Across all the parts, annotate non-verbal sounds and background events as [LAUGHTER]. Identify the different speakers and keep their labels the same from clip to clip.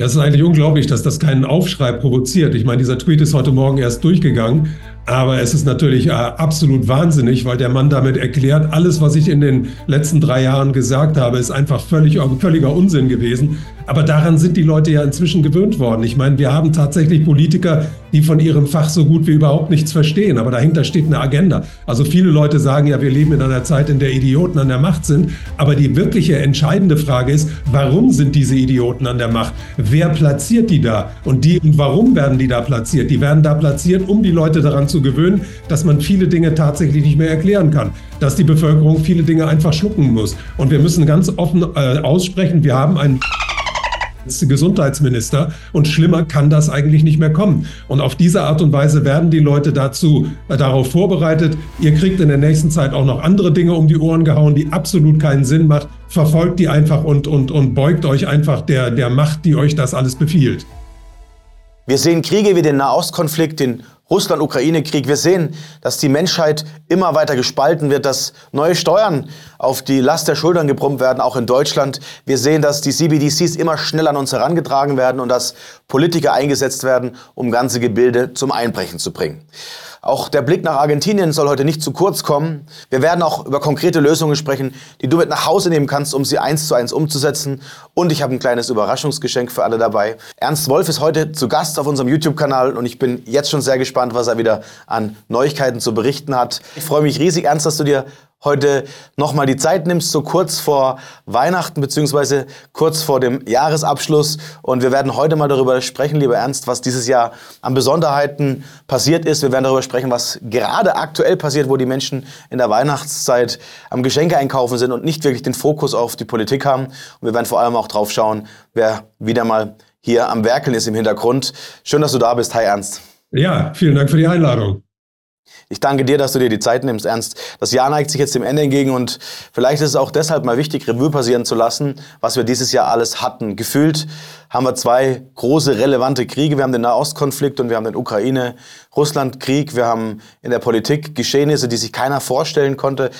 Speaker 1: Ja, es ist eigentlich unglaublich, dass das keinen Aufschrei provoziert. Ich meine, dieser Tweet ist heute Morgen erst durchgegangen. Aber es ist natürlich äh, absolut wahnsinnig, weil der Mann damit erklärt, alles, was ich in den letzten drei Jahren gesagt habe, ist einfach völlig, völliger Unsinn gewesen. Aber daran sind die Leute ja inzwischen gewöhnt worden. Ich meine, wir haben tatsächlich Politiker, die von ihrem Fach so gut wie überhaupt nichts verstehen. Aber dahinter steht eine Agenda. Also viele Leute sagen ja, wir leben in einer Zeit, in der Idioten an der Macht sind. Aber die wirkliche entscheidende Frage ist, warum sind diese Idioten an der Macht? Wer platziert die da? Und die und warum werden die da platziert? Die werden da platziert, um die Leute daran zu gewöhnen, dass man viele Dinge tatsächlich nicht mehr erklären kann, dass die Bevölkerung viele Dinge einfach schlucken muss. Und wir müssen ganz offen äh, aussprechen, wir haben einen Gesundheitsminister und schlimmer kann das eigentlich nicht mehr kommen. Und auf diese Art und Weise werden die Leute dazu äh, darauf vorbereitet. Ihr kriegt in der nächsten Zeit auch noch andere Dinge um die Ohren gehauen, die absolut keinen Sinn macht. Verfolgt die einfach und, und, und beugt euch einfach der, der Macht, die euch das alles befiehlt.
Speaker 2: Wir sehen Kriege wie den Nahostkonflikt, den Russland-Ukraine-Krieg. Wir sehen, dass die Menschheit immer weiter gespalten wird, dass neue Steuern auf die Last der Schultern gebrummt werden, auch in Deutschland. Wir sehen, dass die CBDCs immer schneller an uns herangetragen werden und dass Politiker eingesetzt werden, um ganze Gebilde zum Einbrechen zu bringen. Auch der Blick nach Argentinien soll heute nicht zu kurz kommen. Wir werden auch über konkrete Lösungen sprechen, die du mit nach Hause nehmen kannst, um sie eins zu eins umzusetzen. Und ich habe ein kleines Überraschungsgeschenk für alle dabei. Ernst Wolf ist heute zu Gast auf unserem YouTube-Kanal und ich bin jetzt schon sehr gespannt, was er wieder an Neuigkeiten zu berichten hat. Ich freue mich riesig, Ernst, dass du dir heute nochmal die Zeit nimmst, so kurz vor Weihnachten beziehungsweise kurz vor dem Jahresabschluss. Und wir werden heute mal darüber sprechen, lieber Ernst, was dieses Jahr an Besonderheiten passiert ist. Wir werden darüber sprechen, was gerade aktuell passiert, wo die Menschen in der Weihnachtszeit am Geschenke einkaufen sind und nicht wirklich den Fokus auf die Politik haben. Und wir werden vor allem auch drauf schauen, wer wieder mal hier am Werkeln ist im Hintergrund. Schön, dass du da bist. Hi Ernst.
Speaker 1: Ja, vielen Dank für die Einladung.
Speaker 2: Ich danke dir, dass du dir die Zeit nimmst, Ernst. Das Jahr neigt sich jetzt dem Ende entgegen und vielleicht ist es auch deshalb mal wichtig, Revue passieren zu lassen, was wir dieses Jahr alles hatten. Gefühlt haben wir zwei große relevante Kriege. Wir haben den Nahostkonflikt und wir haben den Ukraine-Russland-Krieg. Wir haben in der Politik Geschehnisse, die sich keiner vorstellen konnte.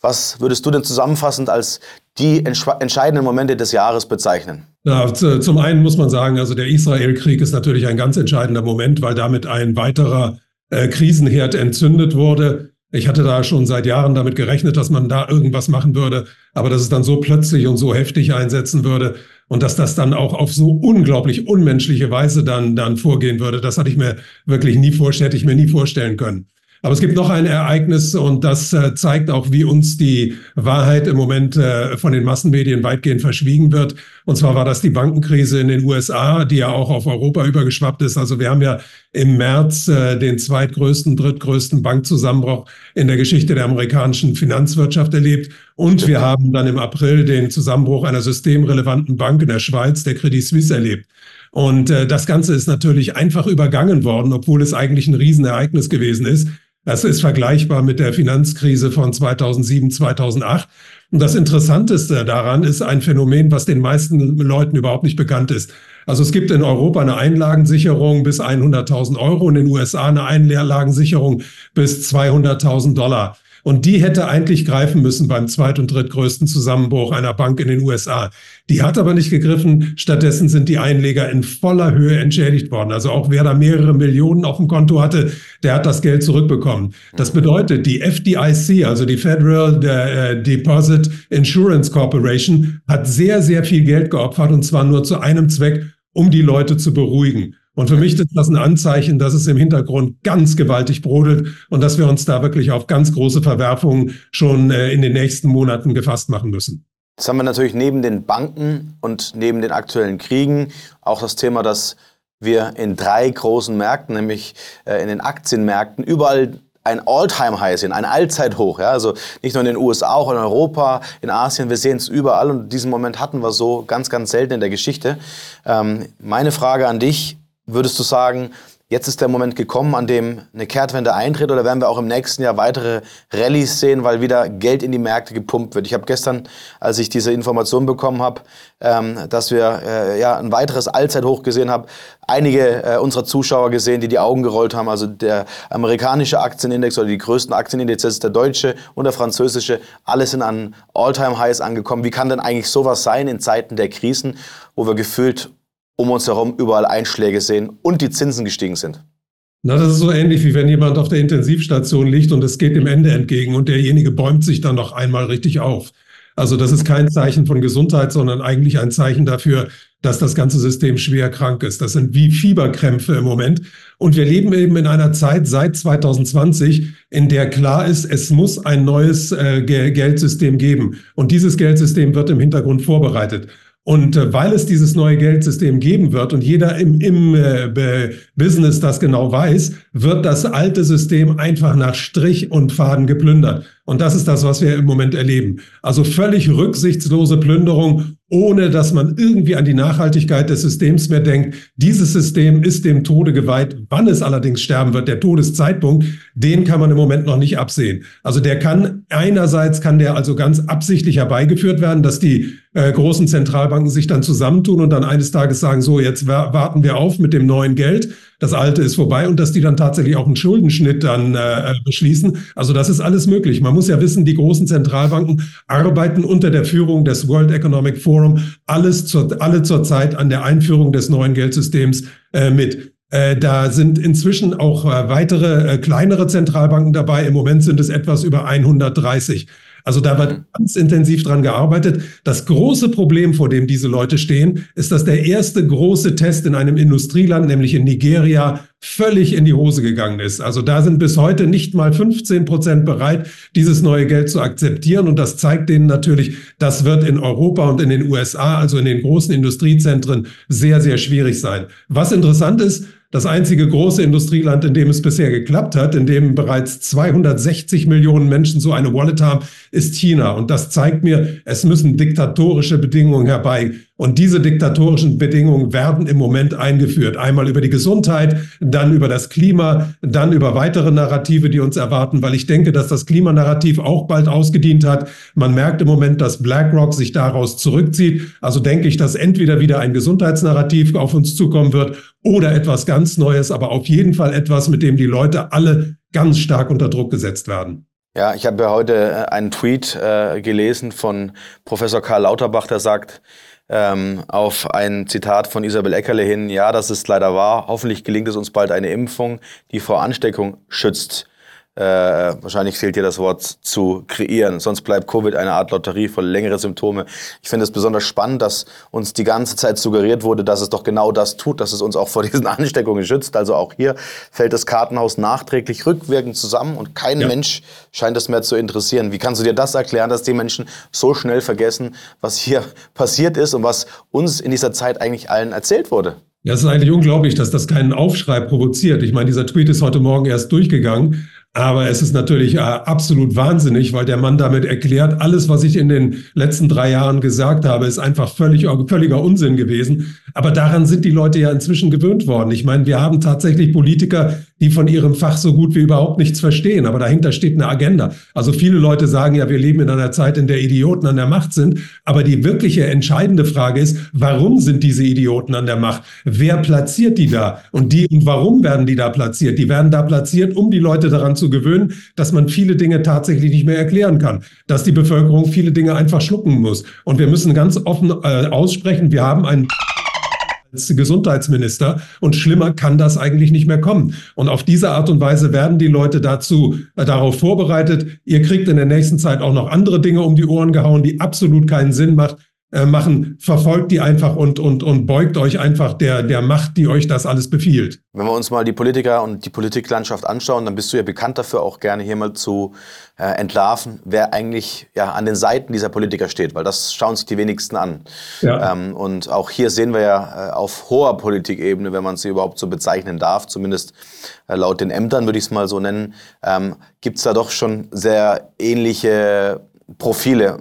Speaker 2: Was würdest du denn zusammenfassend als die entscheidenden Momente des Jahres bezeichnen?
Speaker 1: Ja, zum einen muss man sagen, also der Israel-Krieg ist natürlich ein ganz entscheidender Moment, weil damit ein weiterer äh, Krisenherd entzündet wurde. Ich hatte da schon seit Jahren damit gerechnet, dass man da irgendwas machen würde, aber dass es dann so plötzlich und so heftig einsetzen würde und dass das dann auch auf so unglaublich unmenschliche Weise dann, dann vorgehen würde, das hatte ich mir wirklich nie vorstellen, hätte ich mir nie vorstellen können. Aber es gibt noch ein Ereignis und das äh, zeigt auch, wie uns die Wahrheit im Moment äh, von den Massenmedien weitgehend verschwiegen wird. Und zwar war das die Bankenkrise in den USA, die ja auch auf Europa übergeschwappt ist. Also wir haben ja im März äh, den zweitgrößten, drittgrößten Bankzusammenbruch in der Geschichte der amerikanischen Finanzwirtschaft erlebt. Und wir haben dann im April den Zusammenbruch einer systemrelevanten Bank in der Schweiz, der Credit Suisse, erlebt. Und äh, das Ganze ist natürlich einfach übergangen worden, obwohl es eigentlich ein Riesenereignis gewesen ist. Das ist vergleichbar mit der Finanzkrise von 2007, 2008. Und das Interessanteste daran ist ein Phänomen, was den meisten Leuten überhaupt nicht bekannt ist. Also es gibt in Europa eine Einlagensicherung bis 100.000 Euro und in den USA eine Einlagensicherung bis 200.000 Dollar. Und die hätte eigentlich greifen müssen beim zweit- und drittgrößten Zusammenbruch einer Bank in den USA. Die hat aber nicht gegriffen. Stattdessen sind die Einleger in voller Höhe entschädigt worden. Also auch wer da mehrere Millionen auf dem Konto hatte, der hat das Geld zurückbekommen. Das bedeutet, die FDIC, also die Federal äh, Deposit Insurance Corporation, hat sehr, sehr viel Geld geopfert und zwar nur zu einem Zweck, um die Leute zu beruhigen. Und für mich ist das ein Anzeichen, dass es im Hintergrund ganz gewaltig brodelt und dass wir uns da wirklich auf ganz große Verwerfungen schon äh, in den nächsten Monaten gefasst machen müssen.
Speaker 2: Jetzt haben wir natürlich neben den Banken und neben den aktuellen Kriegen auch das Thema, dass wir in drei großen Märkten, nämlich äh, in den Aktienmärkten, überall ein All-Time-High sehen, ein Allzeithoch. Ja? Also nicht nur in den USA, auch in Europa, in Asien, wir sehen es überall und diesen Moment hatten wir so ganz, ganz selten in der Geschichte. Ähm, meine Frage an dich, Würdest du sagen, jetzt ist der Moment gekommen, an dem eine Kehrtwende eintritt oder werden wir auch im nächsten Jahr weitere Rallyes sehen, weil wieder Geld in die Märkte gepumpt wird? Ich habe gestern, als ich diese Information bekommen habe, ähm, dass wir äh, ja ein weiteres Allzeithoch gesehen haben, einige äh, unserer Zuschauer gesehen, die die Augen gerollt haben. Also der amerikanische Aktienindex oder die größten Aktienindizes, der deutsche und der französische, alles sind an All-Time-Highs angekommen. Wie kann denn eigentlich sowas sein in Zeiten der Krisen, wo wir gefühlt um uns herum überall Einschläge sehen und die Zinsen gestiegen sind.
Speaker 1: Na, das ist so ähnlich, wie wenn jemand auf der Intensivstation liegt und es geht dem Ende entgegen und derjenige bäumt sich dann noch einmal richtig auf. Also das ist kein Zeichen von Gesundheit, sondern eigentlich ein Zeichen dafür, dass das ganze System schwer krank ist. Das sind wie Fieberkrämpfe im Moment. Und wir leben eben in einer Zeit seit 2020, in der klar ist, es muss ein neues äh, Geldsystem geben. Und dieses Geldsystem wird im Hintergrund vorbereitet. Und äh, weil es dieses neue Geldsystem geben wird und jeder im, im äh, Business das genau weiß, wird das alte System einfach nach Strich und Faden geplündert. Und das ist das, was wir im Moment erleben. Also völlig rücksichtslose Plünderung, ohne dass man irgendwie an die Nachhaltigkeit des Systems mehr denkt. Dieses System ist dem Tode geweiht. Wann es allerdings sterben wird, der Todeszeitpunkt, den kann man im Moment noch nicht absehen. Also der kann, einerseits kann der also ganz absichtlich herbeigeführt werden, dass die äh, großen Zentralbanken sich dann zusammentun und dann eines Tages sagen, so, jetzt warten wir auf mit dem neuen Geld das Alte ist vorbei und dass die dann tatsächlich auch einen Schuldenschnitt dann äh, beschließen. Also das ist alles möglich. Man muss ja wissen, die großen Zentralbanken arbeiten unter der Führung des World Economic Forum alles zur, alle zur Zeit an der Einführung des neuen Geldsystems äh, mit. Äh, da sind inzwischen auch äh, weitere äh, kleinere Zentralbanken dabei. Im Moment sind es etwas über 130. Also da wird mhm. ganz intensiv dran gearbeitet. Das große Problem, vor dem diese Leute stehen, ist, dass der erste große Test in einem Industrieland, nämlich in Nigeria, völlig in die Hose gegangen ist. Also da sind bis heute nicht mal 15 Prozent bereit, dieses neue Geld zu akzeptieren. Und das zeigt denen natürlich, das wird in Europa und in den USA, also in den großen Industriezentren, sehr, sehr schwierig sein. Was interessant ist, das einzige große Industrieland, in dem es bisher geklappt hat, in dem bereits 260 Millionen Menschen so eine Wallet haben, ist China. Und das zeigt mir, es müssen diktatorische Bedingungen herbei und diese diktatorischen Bedingungen werden im Moment eingeführt. Einmal über die Gesundheit, dann über das Klima, dann über weitere Narrative, die uns erwarten, weil ich denke, dass das Klimanarrativ auch bald ausgedient hat. Man merkt im Moment, dass BlackRock sich daraus zurückzieht. Also denke ich, dass entweder wieder ein Gesundheitsnarrativ auf uns zukommen wird oder etwas ganz Neues, aber auf jeden Fall etwas, mit dem die Leute alle ganz stark unter Druck gesetzt werden.
Speaker 2: Ja, ich habe ja heute äh, einen Tweet äh, gelesen von Professor Karl Lauterbach, der sagt, ähm, auf ein Zitat von Isabel Eckerle hin, ja, das ist leider wahr. Hoffentlich gelingt es uns bald eine Impfung, die vor Ansteckung schützt. Äh, wahrscheinlich fehlt dir das Wort zu kreieren. Sonst bleibt Covid eine Art Lotterie voll längere Symptome. Ich finde es besonders spannend, dass uns die ganze Zeit suggeriert wurde, dass es doch genau das tut, dass es uns auch vor [LAUGHS] diesen Ansteckungen schützt. Also auch hier fällt das Kartenhaus nachträglich rückwirkend zusammen und kein ja. Mensch scheint es mehr zu interessieren. Wie kannst du dir das erklären, dass die Menschen so schnell vergessen, was hier [LAUGHS] passiert ist und was uns in dieser Zeit eigentlich allen erzählt wurde?
Speaker 1: Ja, es ist eigentlich unglaublich, dass das keinen Aufschrei provoziert. Ich meine, dieser Tweet ist heute Morgen erst durchgegangen aber es ist natürlich äh, absolut wahnsinnig, weil der Mann damit erklärt, alles, was ich in den letzten drei Jahren gesagt habe, ist einfach völlig, völliger Unsinn gewesen. Aber daran sind die Leute ja inzwischen gewöhnt worden. Ich meine, wir haben tatsächlich Politiker, die von ihrem Fach so gut wie überhaupt nichts verstehen. Aber dahinter steht eine Agenda. Also viele Leute sagen ja, wir leben in einer Zeit, in der Idioten an der Macht sind. Aber die wirkliche entscheidende Frage ist, warum sind diese Idioten an der Macht? Wer platziert die da? Und die, und warum werden die da platziert? Die werden da platziert, um die Leute daran zu gewöhnen, dass man viele Dinge tatsächlich nicht mehr erklären kann, dass die Bevölkerung viele Dinge einfach schlucken muss. Und wir müssen ganz offen äh, aussprechen, wir haben einen als Gesundheitsminister und schlimmer kann das eigentlich nicht mehr kommen. Und auf diese Art und Weise werden die Leute dazu äh, darauf vorbereitet. Ihr kriegt in der nächsten Zeit auch noch andere Dinge um die Ohren gehauen, die absolut keinen Sinn macht. Äh, machen, verfolgt die einfach und, und, und beugt euch einfach der, der Macht, die euch das alles befiehlt.
Speaker 2: Wenn wir uns mal die Politiker und die Politiklandschaft anschauen, dann bist du ja bekannt dafür, auch gerne hier mal zu äh, entlarven, wer eigentlich ja, an den Seiten dieser Politiker steht, weil das schauen sich die wenigsten an. Ja. Ähm, und auch hier sehen wir ja äh, auf hoher Politikebene, wenn man sie überhaupt so bezeichnen darf, zumindest äh, laut den Ämtern würde ich es mal so nennen, ähm, gibt es da doch schon sehr ähnliche Profile.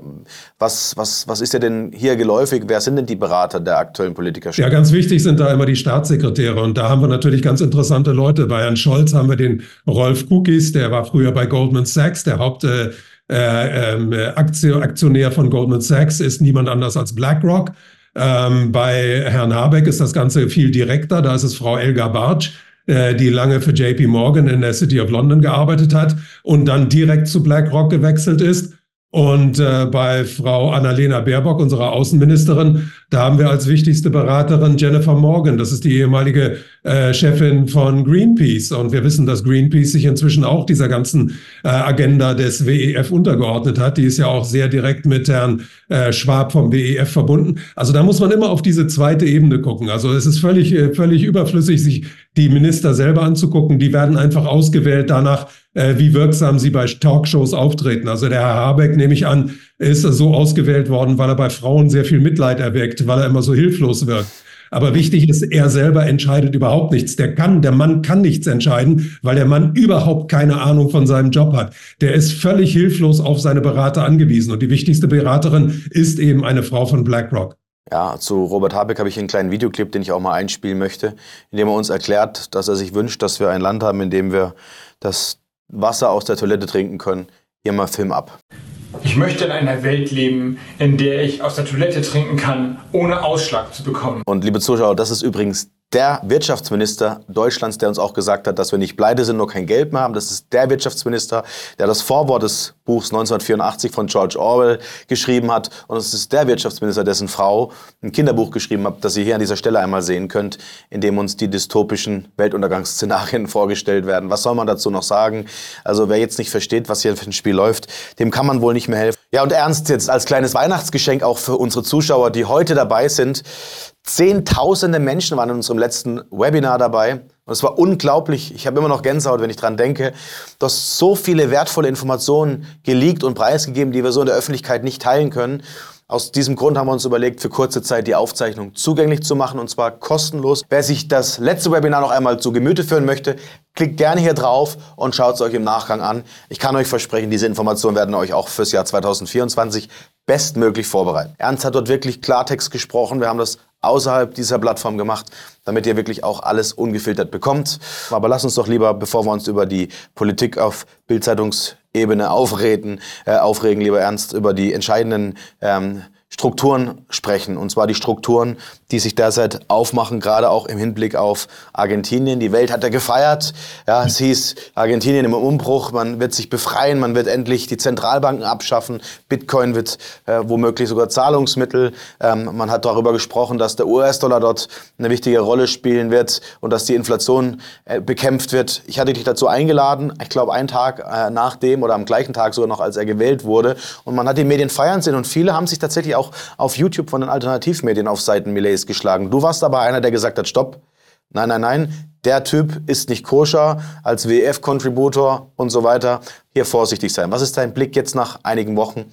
Speaker 2: Was, was, was ist dir denn hier geläufig? Wer sind denn die Berater der aktuellen Politiker?
Speaker 1: Ja, ganz wichtig sind da immer die Staatssekretäre. Und da haben wir natürlich ganz interessante Leute. Bei Herrn Scholz haben wir den Rolf Kukis, der war früher bei Goldman Sachs, der Haupt, äh, äh, Aktionär von Goldman Sachs ist niemand anders als BlackRock. Ähm, bei Herrn Habeck ist das Ganze viel direkter. Da ist es Frau Elga Bartsch, äh, die lange für JP Morgan in der City of London gearbeitet hat und dann direkt zu BlackRock gewechselt ist. Und äh, bei Frau Annalena Baerbock, unserer Außenministerin, Da haben wir als wichtigste Beraterin Jennifer Morgan. Das ist die ehemalige äh, Chefin von Greenpeace. Und wir wissen, dass Greenpeace sich inzwischen auch dieser ganzen äh, Agenda des WEF untergeordnet hat. Die ist ja auch sehr direkt mit Herrn äh, Schwab vom WEF verbunden. Also da muss man immer auf diese zweite Ebene gucken. Also es ist völlig, äh, völlig überflüssig, sich die Minister selber anzugucken. Die werden einfach ausgewählt danach, äh, wie wirksam sie bei Talkshows auftreten. Also der Herr Habeck, nehme ich an, ist so ausgewählt worden, weil er bei Frauen sehr viel Mitleid erweckt, weil er immer so hilflos wirkt. Aber wichtig ist, er selber entscheidet überhaupt nichts. Der kann, der Mann kann nichts entscheiden, weil der Mann überhaupt keine Ahnung von seinem Job hat. Der ist völlig hilflos auf seine Berater angewiesen. Und die wichtigste Beraterin ist eben eine Frau von BlackRock.
Speaker 2: Ja, zu Robert Habeck habe ich einen kleinen Videoclip, den ich auch mal einspielen möchte, in dem er uns erklärt, dass er sich wünscht, dass wir ein Land haben, in dem wir das Wasser aus der Toilette trinken können. Hier mal Film ab.
Speaker 3: Ich möchte in einer Welt leben, in der ich aus der Toilette trinken kann, ohne Ausschlag zu bekommen.
Speaker 2: Und liebe Zuschauer, das ist übrigens der Wirtschaftsminister Deutschlands, der uns auch gesagt hat, dass wir nicht pleite sind, nur kein Geld mehr haben. Das ist der Wirtschaftsminister, der das Vorwort des Buchs 1984 von George Orwell geschrieben hat. Und es ist der Wirtschaftsminister, dessen Frau ein Kinderbuch geschrieben hat, das ihr hier an dieser Stelle einmal sehen könnt, in dem uns die dystopischen Weltuntergangsszenarien [LAUGHS] vorgestellt werden. Was soll man dazu noch sagen? Also wer jetzt nicht versteht, was hier für ein Spiel läuft, dem kann man wohl nicht mehr helfen. Ja, und ernst jetzt als kleines Weihnachtsgeschenk auch für unsere Zuschauer, die heute dabei sind. Zehntausende Menschen waren in unserem letzten Webinar dabei. Und es war unglaublich. Ich habe immer noch Gänsehaut, wenn ich dran denke. Du so viele wertvolle Informationen geleakt und preisgegeben, die wir so in der Öffentlichkeit nicht teilen können. Aus diesem Grund haben wir uns überlegt, für kurze Zeit die Aufzeichnung zugänglich zu machen und zwar kostenlos. Wer sich das letzte Webinar noch einmal zu Gemüte führen möchte, klickt gerne hier drauf und schaut es euch im Nachgang an. Ich kann euch versprechen, diese Informationen werden euch auch fürs Jahr 2024 bestmöglich vorbereiten. Ernst hat dort wirklich Klartext gesprochen. Wir haben das außerhalb dieser Plattform gemacht, damit ihr wirklich auch alles ungefiltert bekommt. Aber lasst uns doch lieber, bevor wir uns über die Politik auf Bildzeitungs Ebene aufreden, äh, aufregen, lieber Ernst, über die entscheidenden ähm, Strukturen sprechen. Und zwar die Strukturen, die sich derzeit aufmachen, gerade auch im Hinblick auf Argentinien. Die Welt hat ja gefeiert. Ja, es hieß Argentinien im Umbruch. Man wird sich befreien. Man wird endlich die Zentralbanken abschaffen. Bitcoin wird äh, womöglich sogar Zahlungsmittel. Ähm, man hat darüber gesprochen, dass der US-Dollar dort eine wichtige Rolle spielen wird und dass die Inflation äh, bekämpft wird. Ich hatte dich dazu eingeladen. Ich glaube, einen Tag äh, nach dem oder am gleichen Tag sogar noch, als er gewählt wurde. Und man hat die Medien feiern sehen. Und viele haben sich tatsächlich auch auf YouTube von den Alternativmedien auf Seiten Millets geschlagen. Du warst aber einer, der gesagt hat, stopp, nein, nein, nein, der Typ ist nicht koscher als WF-Contributor und so weiter. Hier vorsichtig sein. Was ist dein Blick jetzt nach einigen Wochen,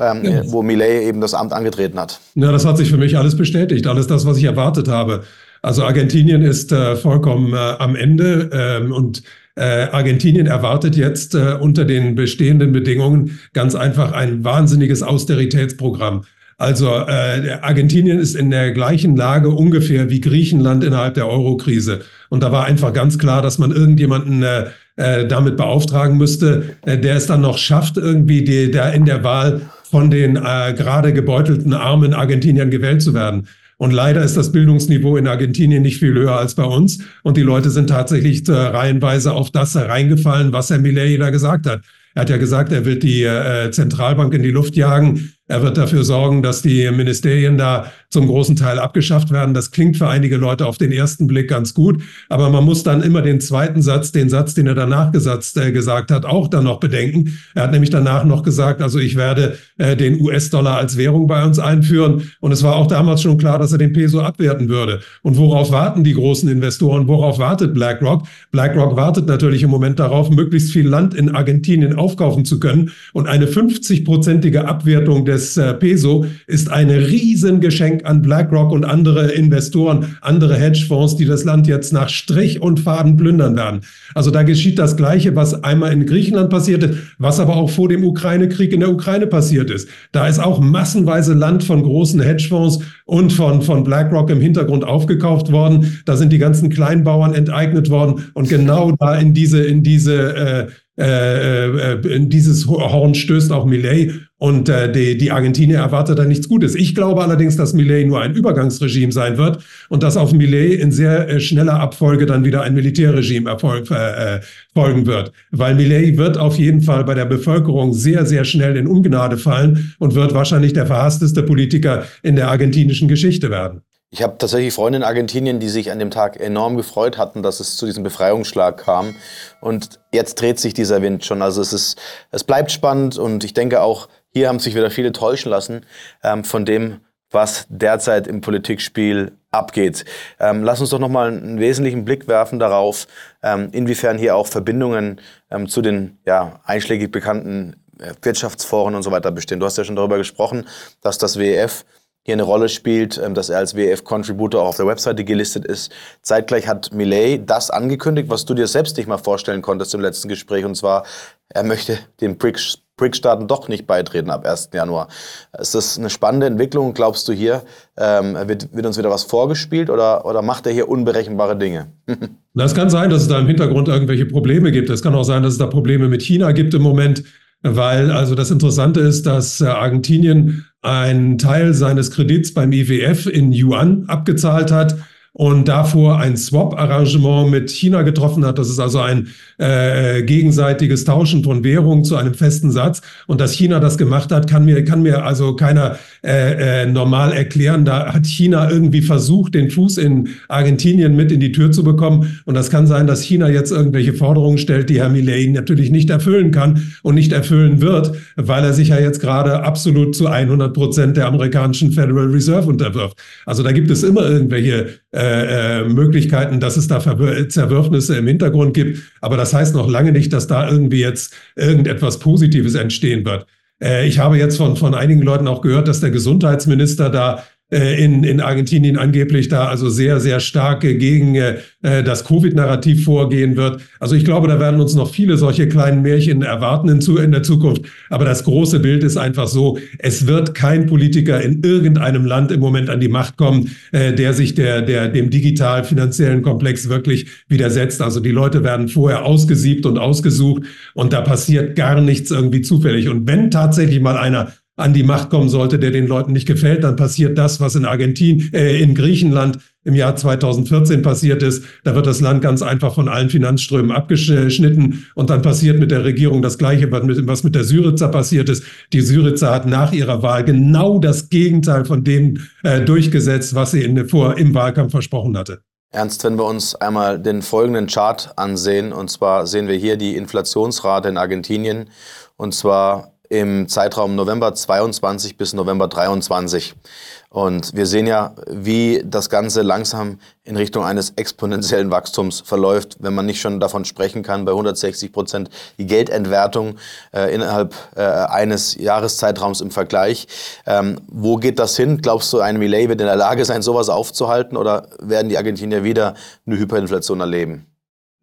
Speaker 2: ähm, ja. wo Millet eben das Amt angetreten hat?
Speaker 1: Ja, das hat sich für mich alles bestätigt. Alles das, was ich erwartet habe. Also Argentinien ist äh, vollkommen äh, am Ende ähm, und äh, Argentinien erwartet jetzt äh, unter den bestehenden Bedingungen ganz einfach ein wahnsinniges Austeritätsprogramm. Also äh, Argentinien ist in der gleichen Lage ungefähr wie Griechenland innerhalb der Eurokrise. Und da war einfach ganz klar, dass man irgendjemanden äh, äh, damit beauftragen müsste, äh, der es dann noch schafft, irgendwie die, der in der Wahl von den äh, gerade gebeutelten armen Argentiniern gewählt zu werden. Und leider ist das Bildungsniveau in Argentinien nicht viel höher als bei uns. Und die Leute sind tatsächlich äh, reihenweise auf das reingefallen, was Herr Millet da gesagt hat. Er hat ja gesagt, er wird die äh, Zentralbank in die Luft jagen. Er wird dafür sorgen, dass die Ministerien da zum großen Teil abgeschafft werden. Das klingt für einige Leute auf den ersten Blick ganz gut, aber man muss dann immer den zweiten Satz, den Satz, den er danach gesetzt, äh, gesagt hat, auch dann noch bedenken. Er hat nämlich danach noch gesagt, also ich werde äh, den US-Dollar als Währung bei uns einführen. Und es war auch damals schon klar, dass er den Peso abwerten würde. Und worauf warten die großen Investoren? Worauf wartet BlackRock? BlackRock wartet natürlich im Moment darauf, möglichst viel Land in Argentinien aufkaufen zu können. Und eine 50-prozentige Abwertung des äh, Peso ist ein Riesengeschenk an BlackRock und andere Investoren, andere Hedgefonds, die das Land jetzt nach Strich und Faden plündern werden. Also da geschieht das Gleiche, was einmal in Griechenland passierte, was aber auch vor dem Ukraine-Krieg in der Ukraine passiert ist. Da ist auch massenweise Land von großen Hedgefonds und von, von BlackRock im Hintergrund aufgekauft worden. Da sind die ganzen Kleinbauern enteignet worden und genau da in diese, in diese äh, äh, äh, in dieses Horn stößt auch Millet Und äh, die, die Argentinier erwartet da nichts Gutes. Ich glaube allerdings, dass Millet nur ein Übergangsregime sein wird und dass auf Millet in sehr äh, schneller Abfolge dann wieder ein Militärregime erfolg, äh, äh, folgen wird. Weil Millet wird auf jeden Fall bei der Bevölkerung sehr, sehr schnell in Ungnade fallen und wird wahrscheinlich der verhassteste Politiker in der argentinischen Geschichte werden.
Speaker 2: Ich habe tatsächlich Freunde in Argentinien, die sich an dem Tag enorm gefreut hatten, dass es zu diesem Befreiungsschlag kam. Und jetzt dreht sich dieser Wind schon. Also es ist, es bleibt spannend und ich denke auch, hier haben sich wieder viele täuschen lassen ähm, von dem, was derzeit im Politikspiel abgeht. Ähm, lass uns doch nochmal einen wesentlichen Blick werfen darauf, ähm, inwiefern hier auch Verbindungen ähm, zu den ja, einschlägig bekannten äh, Wirtschaftsforen und so weiter bestehen. Du hast ja schon darüber gesprochen, dass das WEF hier eine Rolle spielt, ähm, dass er als WF-Contributor auch auf der Webseite gelistet ist. Zeitgleich hat Millet das angekündigt, was du dir selbst nicht mal vorstellen konntest im letzten Gespräch, und zwar, er möchte den BRICS-Staaten doch nicht beitreten ab 1. Januar. Ist das eine spannende Entwicklung? Glaubst du hier, ähm, wird, wird uns wieder was vorgespielt oder, oder macht er hier unberechenbare Dinge? [LAUGHS]
Speaker 1: Das kann sein, dass es da im Hintergrund irgendwelche Probleme gibt. Es kann auch sein, dass es da Probleme mit China gibt im Moment, weil also das Interessante ist, dass äh, Argentinien einen Teil seines Kredits beim IWF in Yuan abgezahlt hat und davor ein Swap-Arrangement mit China getroffen hat. Das ist also ein äh, gegenseitiges Tauschen von Währung zu einem festen Satz. Und dass China das gemacht hat, kann mir, kann mir also keiner äh, äh, normal erklären. Da hat China irgendwie versucht, den Fuß in Argentinien mit in die Tür zu bekommen. Und das kann sein, dass China jetzt irgendwelche Forderungen stellt, die Herr Millet natürlich nicht erfüllen kann und nicht erfüllen wird, weil er sich ja jetzt gerade absolut zu 100 Prozent der amerikanischen Federal Reserve unterwirft. Also da gibt es immer irgendwelche äh, äh, Möglichkeiten, dass es da Zerwürfnisse im Hintergrund gibt. Aber das heißt noch lange nicht, dass da irgendwie jetzt irgendetwas Positives entstehen wird. Äh, ich habe jetzt von, von einigen Leuten auch gehört, dass der Gesundheitsminister da in, in Argentinien angeblich da also sehr, sehr stark gegen äh, das Covid-Narrativ vorgehen wird. Also ich glaube, da werden uns noch viele solche kleinen Märchen erwarten in, in der Zukunft. Aber das große Bild ist einfach so, es wird kein Politiker in irgendeinem Land im Moment an die Macht kommen, äh, der sich der, der, dem digital-finanziellen Komplex wirklich widersetzt. Also die Leute werden vorher ausgesiebt und ausgesucht und da passiert gar nichts irgendwie zufällig. Und wenn tatsächlich mal einer an die Macht kommen sollte, der den Leuten nicht gefällt, dann passiert das, was in Argentinien, äh, in Griechenland im Jahr 2014 passiert ist. Da wird das Land ganz einfach von allen Finanzströmen abgeschnitten und dann passiert mit der Regierung das Gleiche, was mit, was mit der Syriza passiert ist. Die Syriza hat nach ihrer Wahl genau das Gegenteil von dem äh, durchgesetzt, was sie in, vor, im Wahlkampf versprochen hatte.
Speaker 2: Ernst, wenn wir uns einmal den folgenden Chart ansehen, und zwar sehen wir hier die Inflationsrate in Argentinien, und zwar im Zeitraum November 22 bis November 23. Und wir sehen ja, wie das Ganze langsam in Richtung eines exponentiellen Wachstums verläuft, wenn man nicht schon davon sprechen kann, bei 160 Prozent die Geldentwertung äh, innerhalb äh, eines Jahreszeitraums im Vergleich. Ähm, wo geht das hin? Glaubst du, ein Millet wird in der Lage sein, sowas aufzuhalten oder werden die Argentinier wieder eine Hyperinflation erleben?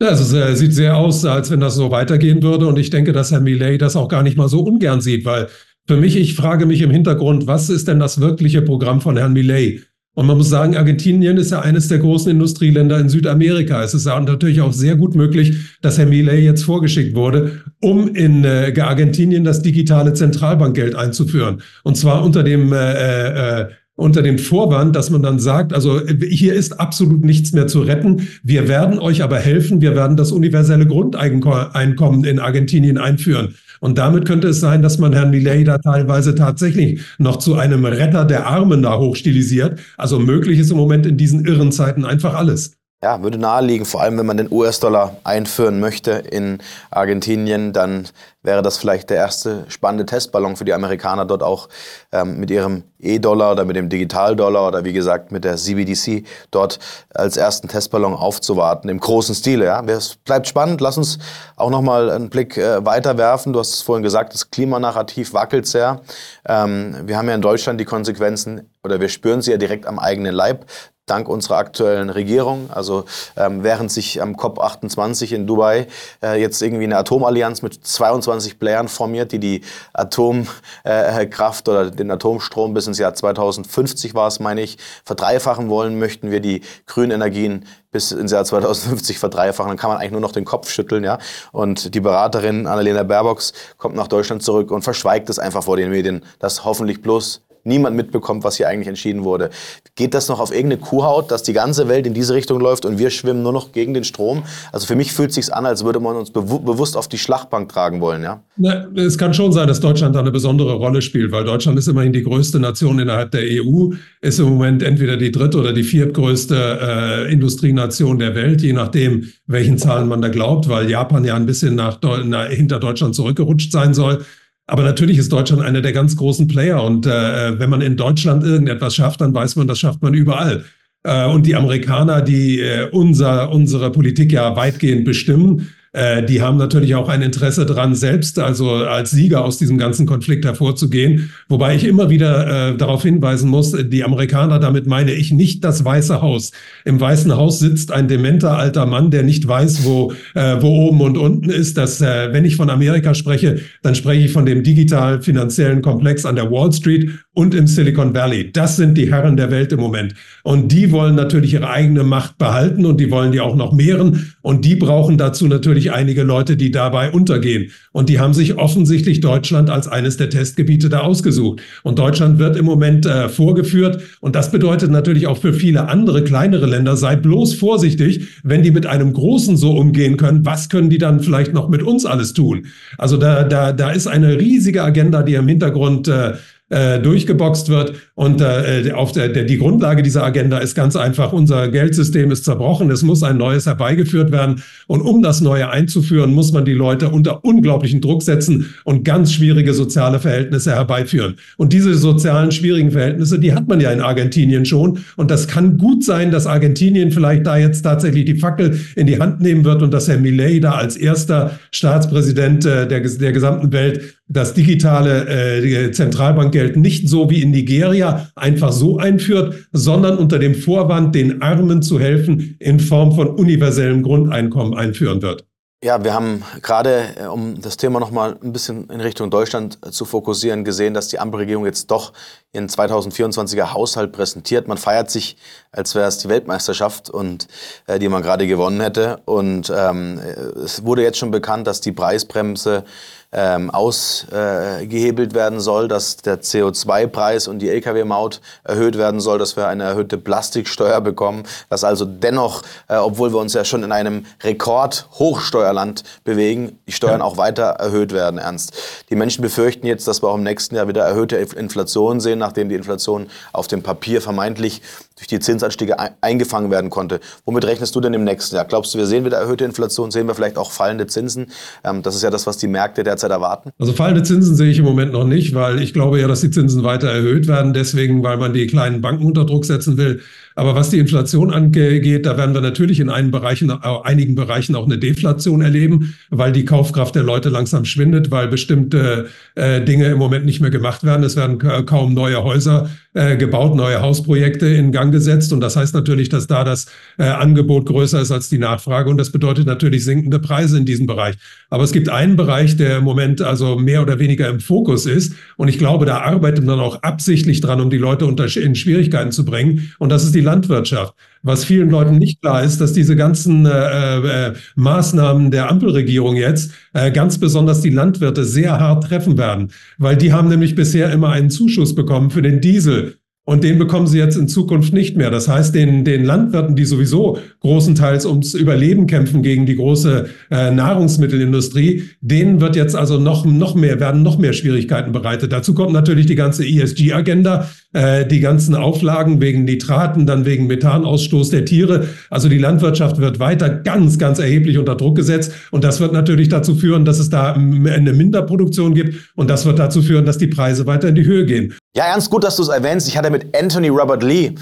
Speaker 1: Ja, also es sieht sehr aus, als wenn das so weitergehen würde. Und ich denke, dass Herr Millet das auch gar nicht mal so ungern sieht, weil für mich, ich frage mich im Hintergrund, was ist denn das wirkliche Programm von Herrn Millet? Und man muss sagen, Argentinien ist ja eines der großen Industrieländer in Südamerika. Es ist natürlich auch sehr gut möglich, dass Herr Millet jetzt vorgeschickt wurde, um in äh, Argentinien das digitale Zentralbankgeld einzuführen. Und zwar unter dem äh, äh, unter dem Vorwand, dass man dann sagt, also hier ist absolut nichts mehr zu retten. Wir werden euch aber helfen. Wir werden das universelle Grundeinkommen in Argentinien einführen. Und damit könnte es sein, dass man Herrn Millet da teilweise tatsächlich noch zu einem Retter der Armen da hochstilisiert. Also möglich ist im Moment in diesen irren Zeiten einfach alles.
Speaker 2: Ja, würde naheliegen, vor allem wenn man den US-Dollar einführen möchte in Argentinien, dann wäre das vielleicht der erste spannende Testballon für die Amerikaner dort auch ähm, mit ihrem E-Dollar oder mit dem Digitaldollar oder wie gesagt mit der CBDC dort als ersten Testballon aufzuwarten im großen Stile. Ja, es bleibt spannend. Lass uns auch noch mal einen Blick äh, weiter werfen. Du hast es vorhin gesagt, das Klimanarrativ wackelt sehr. Ähm, wir haben ja in Deutschland die Konsequenzen oder wir spüren sie ja direkt am eigenen Leib. Dank unserer aktuellen Regierung. Also ähm, während sich am COP28 in Dubai äh, jetzt irgendwie eine Atomallianz mit 22 Playern formiert, die die Atomkraft äh, oder den Atomstrom bis ins Jahr 2050 war es, meine ich, verdreifachen wollen, möchten wir die grünen Energien bis ins Jahr 2050 verdreifachen. Dann kann man eigentlich nur noch den Kopf schütteln. Ja? Und die Beraterin Annalena Baerbox kommt nach Deutschland zurück und verschweigt es einfach vor den Medien, dass hoffentlich bloß niemand mitbekommt, was hier eigentlich entschieden wurde. Geht das noch auf irgendeine Kuhhaut, dass die ganze Welt in diese Richtung läuft und wir schwimmen nur noch gegen den Strom? Also für mich fühlt es sich an, als würde man uns bewu bewusst auf die Schlachtbank tragen wollen, ja?
Speaker 1: Na, es kann schon sein, dass Deutschland da eine besondere Rolle spielt, weil Deutschland ist immerhin die größte Nation innerhalb der EU, ist im Moment entweder die dritte oder die viertgrößte äh, Industrienation der Welt, je nachdem, welchen Zahlen man da glaubt, weil Japan ja ein bisschen nach, nach hinter Deutschland zurückgerutscht sein soll. Aber natürlich ist Deutschland einer der ganz großen Player. Und äh, wenn man in Deutschland irgendetwas schafft, dann weiß man, das schafft man überall. Äh, und die Amerikaner, die äh, unser, unsere Politik ja weitgehend bestimmen, äh, die haben natürlich auch ein Interesse daran, selbst also als Sieger aus diesem ganzen Konflikt hervorzugehen. Wobei ich immer wieder äh, darauf hinweisen muss, die Amerikaner, damit meine ich nicht das Weiße Haus. Im Weißen Haus sitzt ein dementer alter Mann, der nicht weiß, wo, äh, wo oben und unten ist. Dass, äh, wenn ich von Amerika spreche, dann spreche ich von dem digital-finanziellen Komplex an der Wall Street und im Silicon Valley. Das sind die Herren der Welt im Moment. Und die wollen natürlich ihre eigene Macht behalten und die wollen die auch noch mehren. Und die brauchen dazu natürlich einige Leute, die dabei untergehen. Und die haben sich offensichtlich Deutschland als eines der Testgebiete da ausgesucht. Und Deutschland wird im Moment äh, vorgeführt. Und das bedeutet natürlich auch für viele andere kleinere Länder, sei bloß vorsichtig, wenn die mit einem Großen so umgehen können, was können die dann vielleicht noch mit uns alles tun? Also da, da, da ist eine riesige Agenda, die im Hintergrund äh, äh, durchgeboxt wird. Und äh, auf der, der, die Grundlage dieser Agenda ist ganz einfach, unser Geldsystem ist zerbrochen, es muss ein neues herbeigeführt werden. Und um das Neue einzuführen, muss man die Leute unter unglaublichen Druck setzen und ganz schwierige soziale Verhältnisse herbeiführen. Und diese sozialen schwierigen Verhältnisse, die hat man ja in Argentinien schon. Und das kann gut sein, dass Argentinien vielleicht da jetzt tatsächlich die Fackel in die Hand nehmen wird und dass Herr Millet da als erster Staatspräsident äh, der, der gesamten Welt das digitale äh, Zentralbankgeld nicht so wie in Nigeria einfach so einführt, sondern unter dem Vorwand, den Armen zu helfen, in Form von universellem Grundeinkommen einführen wird.
Speaker 2: Ja, wir haben gerade, äh, um das Thema nochmal ein bisschen in Richtung Deutschland äh, zu fokussieren, gesehen, dass die Ampelregierung jetzt doch ihren 2024er Haushalt präsentiert. Man feiert sich, als wäre es die Weltmeisterschaft und äh, die man gerade gewonnen hätte. Und ähm, es wurde jetzt schon bekannt, dass die Preisbremse ähm, ausgehebelt äh, werden soll, dass der CO2-Preis und die Lkw-Maut erhöht werden soll, dass wir eine erhöhte Plastiksteuer bekommen, dass also dennoch, äh, obwohl wir uns ja schon in einem Rekordhochsteuerland bewegen, die Steuern ja. auch weiter erhöht werden, ernst. Die Menschen befürchten jetzt, dass wir auch im nächsten Jahr wieder erhöhte Inflation sehen, nachdem die Inflation auf dem Papier vermeintlich durch die Zinsanstiege eingefangen werden konnte. Womit rechnest du denn im nächsten Jahr? Glaubst du, wir sehen wieder erhöhte Inflation? Sehen wir vielleicht auch fallende Zinsen? Ähm, das ist ja das, was die Märkte derzeit erwarten.
Speaker 1: Also fallende Zinsen sehe ich im Moment noch nicht, weil ich glaube ja, dass die Zinsen weiter erhöht werden. Deswegen, weil man die kleinen Banken unter Druck setzen will. Aber was die Inflation angeht, da werden wir natürlich in einigen Bereichen, äh, einigen Bereichen auch eine Deflation erleben, weil die Kaufkraft der Leute langsam schwindet, weil bestimmte äh, Dinge im Moment nicht mehr gemacht werden. Es werden kaum neue Häuser äh, gebaut, neue Hausprojekte in Gang gesetzt. Und das heißt natürlich, dass da das äh, Angebot größer ist als die Nachfrage. Und das bedeutet natürlich sinkende Preise in diesem Bereich. Aber es gibt einen Bereich, der im Moment also mehr oder weniger im Fokus ist. Und ich glaube, da arbeitet man auch absichtlich dran, um die Leute unter, in Schwierigkeiten zu bringen. Und das ist die Landwirtschaft. Was vielen Leuten nicht klar ist, dass diese ganzen äh, äh, Maßnahmen der Ampelregierung jetzt äh, ganz besonders die Landwirte sehr hart treffen werden, weil die haben nämlich bisher immer einen Zuschuss bekommen für den Diesel. Und den bekommen sie jetzt in Zukunft nicht mehr. Das heißt, den, den Landwirten, die sowieso großenteils ums Überleben kämpfen gegen die große äh, Nahrungsmittelindustrie, denen wird jetzt also noch, noch mehr, werden noch mehr Schwierigkeiten bereitet. Dazu kommt natürlich die ganze ESG-Agenda, äh, die ganzen Auflagen wegen Nitraten, dann wegen Methanausstoß der Tiere. Also die Landwirtschaft wird weiter ganz, ganz erheblich unter Druck gesetzt. Und das wird natürlich dazu führen, dass es da eine Minderproduktion gibt. Und das wird dazu führen, dass die Preise weiter in die Höhe gehen.
Speaker 2: Ja, ernst gut, dass du es erwähnst. Ich hatte mit Anthony Robert Lee,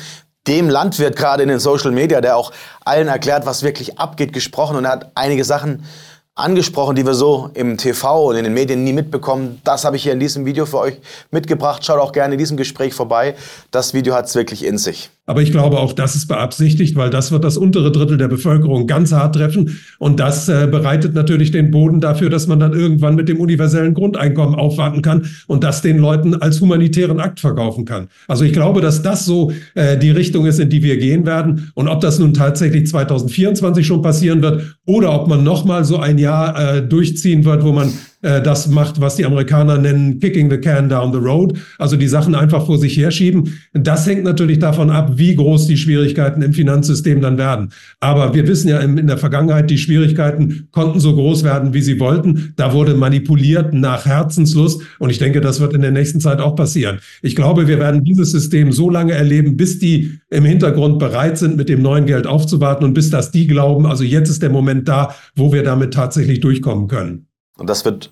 Speaker 2: dem Landwirt gerade in den Social Media, der auch allen erklärt, was wirklich abgeht, gesprochen. Und er hat einige Sachen angesprochen, die wir so im TV und in den Medien nie mitbekommen. Das habe ich hier in diesem Video für euch mitgebracht. Schaut auch gerne in diesem Gespräch vorbei. Das Video hat es wirklich in sich.
Speaker 1: Aber ich glaube, auch das ist beabsichtigt, weil das wird das untere Drittel der Bevölkerung ganz hart treffen. Und das äh, bereitet natürlich den Boden dafür, dass man dann irgendwann mit dem universellen Grundeinkommen aufwarten kann und das den Leuten als humanitären Akt verkaufen kann. Also ich glaube, dass das so äh, die Richtung ist, in die wir gehen werden. Und ob das nun tatsächlich 2024 schon passieren wird oder ob man nochmal so ein Jahr äh, durchziehen wird, wo man äh, das macht, was die Amerikaner nennen, kicking the can down the road, also die Sachen einfach vor sich herschieben. Das hängt natürlich davon ab, wie groß die Schwierigkeiten im Finanzsystem dann werden. Aber wir wissen ja in der Vergangenheit, die Schwierigkeiten konnten so groß werden, wie sie wollten. Da wurde manipuliert nach Herzenslust und ich denke, das wird in der nächsten Zeit auch passieren. Ich glaube, wir werden dieses System so lange erleben, bis die im Hintergrund bereit sind, mit dem neuen Geld aufzuwarten und bis das die glauben, also jetzt ist der Moment da, wo wir damit tatsächlich durchkommen können.
Speaker 2: Und das wird,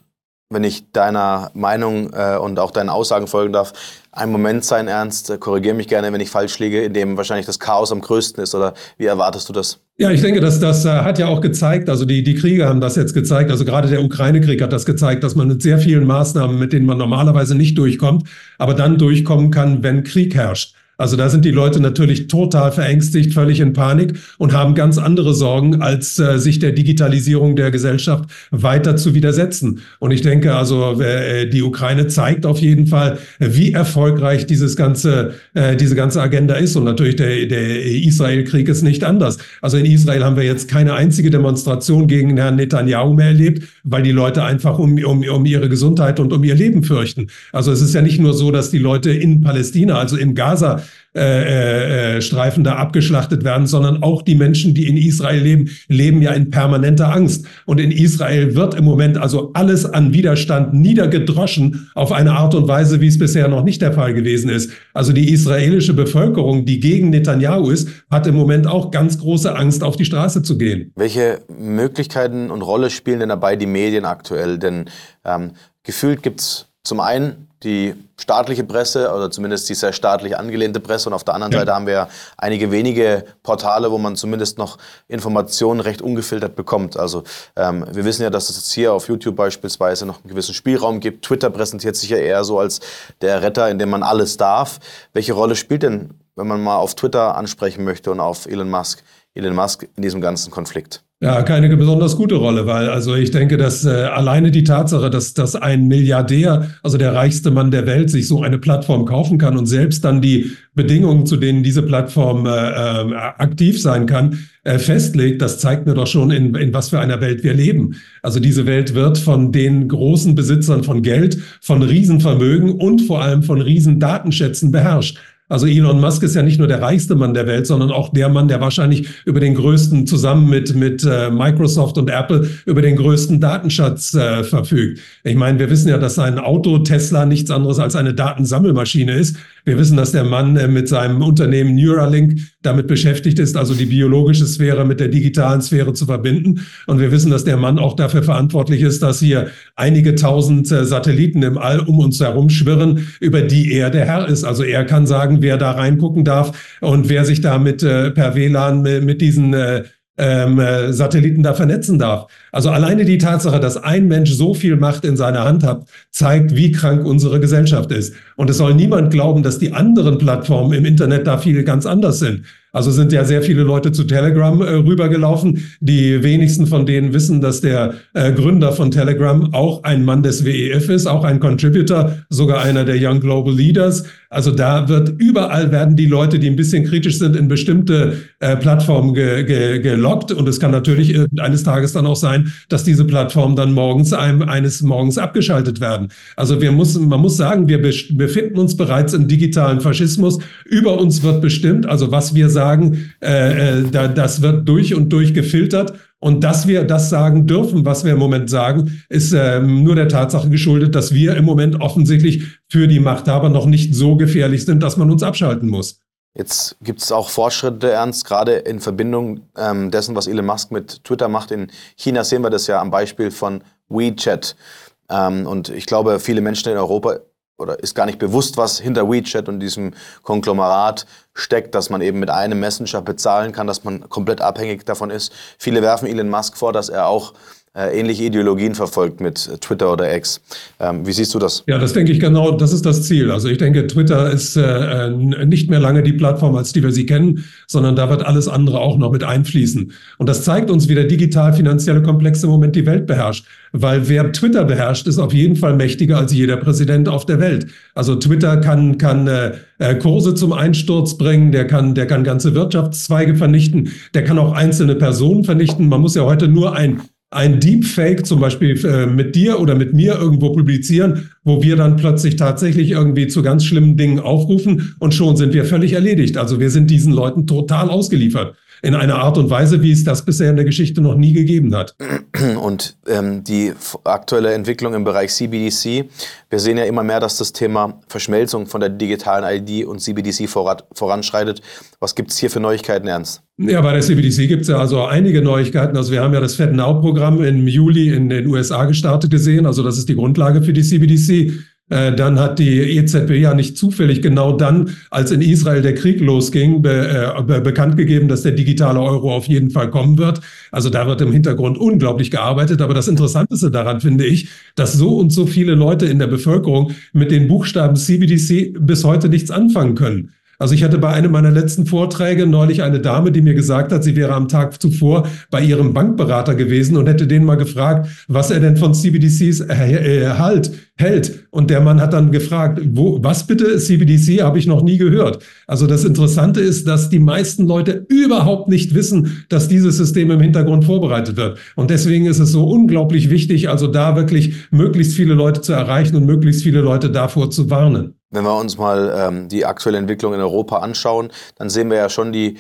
Speaker 2: wenn ich deiner Meinung äh, und auch deinen Aussagen folgen darf, ein Moment sein, Ernst. Äh, korrigiere mich gerne, wenn ich falsch liege, in dem wahrscheinlich das Chaos am größten ist. Oder wie erwartest du das?
Speaker 1: Ja, ich denke, dass das äh, hat ja auch gezeigt, also die, die Kriege haben das jetzt gezeigt, also gerade der Ukraine-Krieg hat das gezeigt, dass man mit sehr vielen Maßnahmen, mit denen man normalerweise nicht durchkommt, aber dann durchkommen kann, wenn Krieg herrscht. Also da sind die Leute natürlich total verängstigt, völlig in Panik und haben ganz andere Sorgen, als äh, sich der Digitalisierung der Gesellschaft weiter zu widersetzen. Und ich denke also, äh, die Ukraine zeigt auf jeden Fall, wie erfolgreich dieses ganze, äh, diese ganze Agenda ist. Und natürlich der, der Israel-Krieg ist nicht anders. Also in Israel haben wir jetzt keine einzige Demonstration gegen Herrn Netanyahu mehr erlebt, weil die Leute einfach um, um, um ihre Gesundheit und um ihr Leben fürchten. Also es ist ja nicht nur so, dass die Leute in Palästina, also im Gaza, äh, äh, Streifen da abgeschlachtet werden, sondern auch die Menschen, die in Israel leben, leben ja in permanenter Angst. Und in Israel wird im Moment also alles an Widerstand niedergedroschen auf eine Art und Weise, wie es bisher noch nicht der Fall gewesen ist. Also die israelische Bevölkerung, die gegen Netanyahu ist, hat im Moment auch ganz große Angst, auf die Straße zu gehen.
Speaker 2: Welche Möglichkeiten und Rolle spielen denn dabei die Medien aktuell? Denn ähm, gefühlt gibt es zum einen die staatliche Presse oder zumindest die sehr staatlich angelehnte Presse und auf der anderen ja. Seite haben wir ja einige wenige Portale, wo man zumindest noch Informationen recht ungefiltert bekommt. Also ähm, wir wissen ja, dass es jetzt hier auf YouTube beispielsweise noch einen gewissen Spielraum gibt. Twitter präsentiert sich ja eher so als der Retter, in dem man alles darf. Welche Rolle spielt denn, wenn man mal auf Twitter ansprechen möchte und auf Elon Musk, Elon Musk in diesem ganzen Konflikt?
Speaker 1: Ja, keine besonders gute Rolle, weil also ich denke, dass äh, alleine die Tatsache, dass, dass ein Milliardär, also der reichste Mann der Welt, sich so eine Plattform kaufen kann und selbst dann die Bedingungen, zu denen diese Plattform äh, äh, aktiv sein kann, äh, festlegt, das zeigt mir doch schon, in, in was für einer Welt wir leben. Also diese Welt wird von den großen Besitzern von Geld, von Riesenvermögen und vor allem von Riesendatenschätzen beherrscht. Also Elon Musk ist ja nicht nur der reichste Mann der Welt, sondern auch der Mann, der wahrscheinlich über den größten, zusammen mit, mit äh, Microsoft und Apple, über den größten Datenschatz äh, verfügt. Ich meine, wir wissen ja, dass ein Auto Tesla nichts anderes als eine Datensammelmaschine ist. Wir wissen, dass der Mann äh, mit seinem Unternehmen Neuralink damit beschäftigt ist, also die biologische Sphäre mit der digitalen Sphäre zu verbinden. Und wir wissen, dass der Mann auch dafür verantwortlich ist, dass hier einige tausend äh, Satelliten im All um uns herum schwirren, über die er der Herr ist. Also er kann sagen, wer da reingucken darf und wer sich da mit äh, per WLAN mit, diesen ähm, äh, Satelliten da vernetzen darf. Also alleine die Tatsache, dass ein Mensch so viel Macht in seiner Hand hat, zeigt, wie krank unsere Gesellschaft ist. Und es soll niemand glauben, dass die anderen Plattformen im Internet da viel ganz anders sind. Also sind ja sehr viele Leute zu Telegram äh, rübergelaufen. Die wenigsten von denen wissen, dass der äh, Gründer von Telegram auch ein Mann des WEF ist, auch ein Contributor, sogar einer der Young Global Leaders. Also da wird überall werden die Leute, die ein bisschen kritisch sind, in bestimmte äh, Plattformen ge, ge, gelockt. Und es kann natürlich eines Tages dann auch sein, dass diese Plattformen dann morgens einem, eines Morgens abgeschaltet werden. Also wir müssen, man muss sagen, wir befinden uns bereits im digitalen Faschismus. Über uns wird bestimmt, also was wir sagen, äh, äh, da, das wird durch und durch gefiltert. Und dass wir das sagen dürfen, was wir im Moment sagen, ist äh, nur der Tatsache geschuldet, dass wir im Moment offensichtlich für die Machthaber noch nicht so gefährlich sind, dass man uns abschalten muss.
Speaker 2: Jetzt gibt es auch Fortschritte, Ernst, gerade in Verbindung ähm, dessen, was Elon Musk mit Twitter macht. In China sehen wir das ja am Beispiel von WeChat. Ähm, und ich glaube, viele Menschen in Europa oder ist gar nicht bewusst, was hinter WeChat und diesem Konglomerat steckt, dass man eben mit einem Messenger bezahlen kann, dass man komplett abhängig davon ist. Viele werfen Elon Musk vor, dass er auch ähnliche Ideologien verfolgt mit Twitter oder X. Ähm, wie siehst du das?
Speaker 1: Ja, das denke ich genau, das ist das Ziel. Also ich denke, Twitter ist äh, nicht mehr lange die Plattform, als die wir sie kennen, sondern da wird alles andere auch noch mit einfließen. Und das zeigt uns, wie der digital-finanzielle Komplex im Moment die Welt beherrscht. Weil wer Twitter beherrscht, ist auf jeden Fall mächtiger als jeder Präsident auf der Welt. Also Twitter kann, kann äh, äh Kurse zum Einsturz bringen, der kann, der kann ganze Wirtschaftszweige vernichten, der kann auch einzelne Personen vernichten. Man muss ja heute nur ein ein Deepfake zum Beispiel äh, mit dir oder mit mir irgendwo publizieren, wo wir dann plötzlich tatsächlich irgendwie zu ganz schlimmen Dingen aufrufen und schon sind wir völlig erledigt. Also wir sind diesen Leuten total ausgeliefert in einer Art und Weise, wie es das bisher in der Geschichte noch nie gegeben hat.
Speaker 2: Und ähm, die aktuelle Entwicklung im Bereich CBDC, wir sehen ja immer mehr, dass das Thema Verschmelzung von der digitalen ID und CBDC voranschreitet. Was gibt es hier für Neuigkeiten, Ernst?
Speaker 1: Ja, bei der CBDC gibt es ja also einige Neuigkeiten. Also wir haben ja das FedNow-Programm im Juli in den USA gestartet gesehen. Also das ist die Grundlage für die CBDC. Äh, dann hat die EZB ja nicht zufällig genau dann, als in Israel der Krieg losging, be, äh, be, bekannt gegeben, dass der digitale Euro auf jeden Fall kommen wird. Also da wird im Hintergrund unglaublich gearbeitet. Aber das Interessanteste daran finde ich, dass so und so viele Leute in der Bevölkerung mit den Buchstaben CBDC bis heute nichts anfangen können. Also ich hatte bei einem meiner letzten Vorträge neulich eine Dame, die mir gesagt hat, sie wäre am Tag zuvor bei ihrem Bankberater gewesen und hätte den mal gefragt, was er denn von CBDCs halt, hält. Und der Mann hat dann gefragt, wo, was bitte CBDC habe ich noch nie gehört. Also das Interessante ist, dass die meisten Leute überhaupt nicht wissen, dass dieses System im Hintergrund vorbereitet wird. Und deswegen ist es so unglaublich wichtig, also da wirklich möglichst viele Leute zu erreichen und möglichst viele Leute davor zu warnen.
Speaker 2: Wenn wir uns mal ähm, die aktuelle Entwicklung in Europa anschauen, dann sehen wir ja schon die